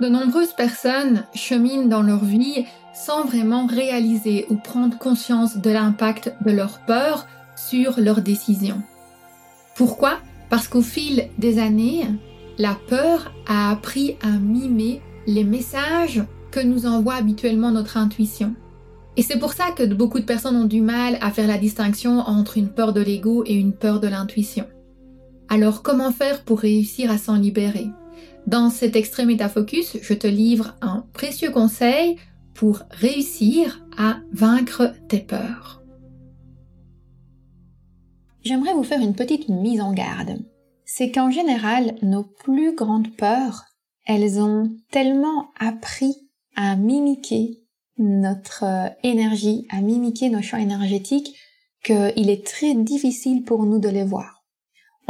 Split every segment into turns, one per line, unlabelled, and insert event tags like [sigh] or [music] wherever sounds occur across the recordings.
De nombreuses personnes cheminent dans leur vie sans vraiment réaliser ou prendre conscience de l'impact de leur peur sur leurs décisions. Pourquoi? Parce qu'au fil des années, la peur a appris à mimer les messages que nous envoie habituellement notre intuition. Et c'est pour ça que beaucoup de personnes ont du mal à faire la distinction entre une peur de l'ego et une peur de l'intuition. Alors comment faire pour réussir à s'en libérer? Dans cet extrait métafocus, je te livre un précieux conseil pour réussir à vaincre tes peurs.
J'aimerais vous faire une petite mise en garde. C'est qu'en général, nos plus grandes peurs, elles ont tellement appris à mimiquer notre euh, énergie, à mimiquer nos champs énergétiques, qu'il est très difficile pour nous de les voir.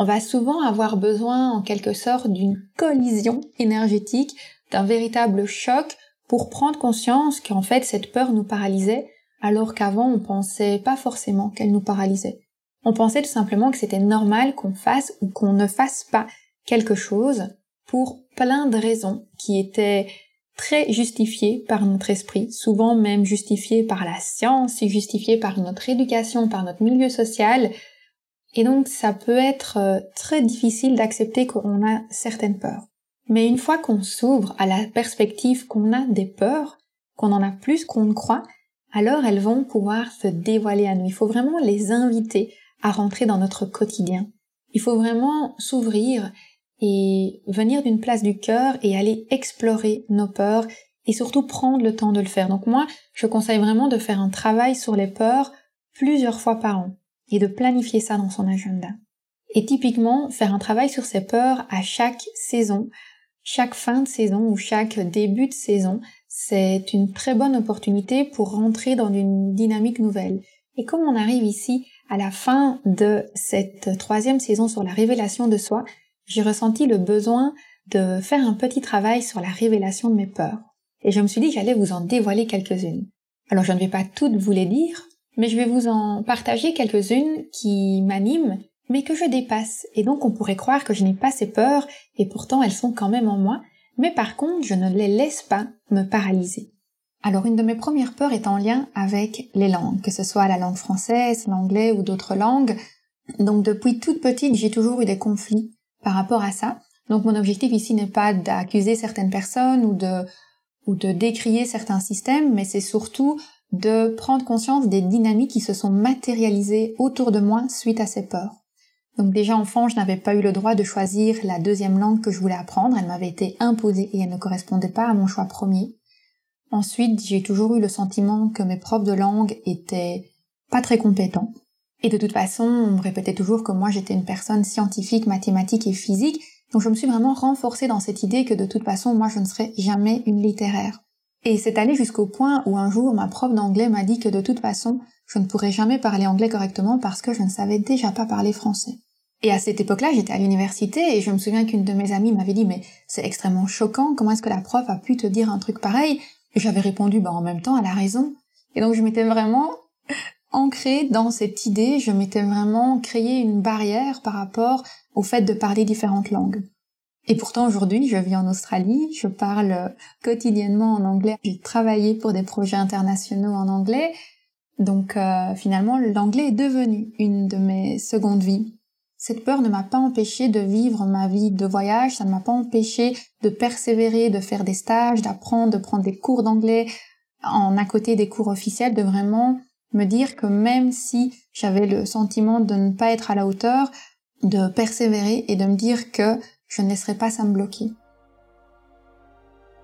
On va souvent avoir besoin en quelque sorte d'une collision énergétique, d'un véritable choc pour prendre conscience qu'en fait cette peur nous paralysait, alors qu'avant on pensait pas forcément qu'elle nous paralysait. On pensait tout simplement que c'était normal qu'on fasse ou qu'on ne fasse pas quelque chose pour plein de raisons qui étaient très justifiées par notre esprit, souvent même justifiées par la science, justifiées par notre éducation, par notre milieu social. Et donc ça peut être euh, très difficile d'accepter qu'on a certaines peurs. Mais une fois qu'on s'ouvre à la perspective qu'on a des peurs, qu'on en a plus qu'on ne croit, alors elles vont pouvoir se dévoiler à nous. Il faut vraiment les inviter à rentrer dans notre quotidien. Il faut vraiment s'ouvrir et venir d'une place du cœur et aller explorer nos peurs et surtout prendre le temps de le faire. Donc moi, je conseille vraiment de faire un travail sur les peurs plusieurs fois par an et de planifier ça dans son agenda. Et typiquement, faire un travail sur ces peurs à chaque saison chaque fin de saison ou chaque début de saison, c'est une très bonne opportunité pour rentrer dans une dynamique nouvelle. Et comme on arrive ici à la fin de cette troisième saison sur la révélation de soi, j'ai ressenti le besoin de faire un petit travail sur la révélation de mes peurs. Et je me suis dit que j'allais vous en dévoiler quelques-unes. Alors je ne vais pas toutes vous les dire, mais je vais vous en partager quelques-unes qui m'animent mais que je dépasse. Et donc on pourrait croire que je n'ai pas ces peurs, et pourtant elles sont quand même en moi, mais par contre je ne les laisse pas me paralyser. Alors une de mes premières peurs est en lien avec les langues, que ce soit la langue française, l'anglais ou d'autres langues. Donc depuis toute petite, j'ai toujours eu des conflits par rapport à ça. Donc mon objectif ici n'est pas d'accuser certaines personnes ou de ou de décrier certains systèmes, mais c'est surtout de prendre conscience des dynamiques qui se sont matérialisées autour de moi suite à ces peurs. Donc déjà enfant, je n'avais pas eu le droit de choisir la deuxième langue que je voulais apprendre, elle m'avait été imposée et elle ne correspondait pas à mon choix premier. Ensuite, j'ai toujours eu le sentiment que mes profs de langue étaient pas très compétents. Et de toute façon, on me répétait toujours que moi j'étais une personne scientifique, mathématique et physique, donc je me suis vraiment renforcée dans cette idée que de toute façon, moi je ne serais jamais une littéraire. Et c'est allé jusqu'au point où un jour ma prof d'anglais m'a dit que de toute façon, je ne pourrais jamais parler anglais correctement parce que je ne savais déjà pas parler français. Et à cette époque-là, j'étais à l'université et je me souviens qu'une de mes amies m'avait dit mais c'est extrêmement choquant, comment est-ce que la prof a pu te dire un truc pareil? Et j'avais répondu bah en même temps, elle a raison. Et donc je m'étais vraiment [laughs] ancrée dans cette idée, je m'étais vraiment créé une barrière par rapport au fait de parler différentes langues. Et pourtant aujourd'hui, je vis en Australie, je parle quotidiennement en anglais, j'ai travaillé pour des projets internationaux en anglais, donc euh, finalement, l'anglais est devenu une de mes secondes vies. Cette peur ne m'a pas empêché de vivre ma vie de voyage, ça ne m'a pas empêché de persévérer, de faire des stages, d'apprendre, de prendre des cours d'anglais. En à côté des cours officiels, de vraiment me dire que même si j'avais le sentiment de ne pas être à la hauteur, de persévérer et de me dire que je ne laisserai pas ça me bloquer.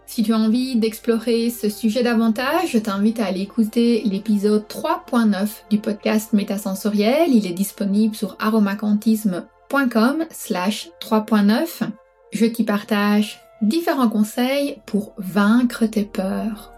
Si tu as envie d'explorer ce sujet davantage, je t'invite à aller écouter l'épisode 3.9 du podcast Métasensoriel. Il est disponible sur aromacantisme.com slash 3.9. Je t'y partage différents conseils pour vaincre tes peurs.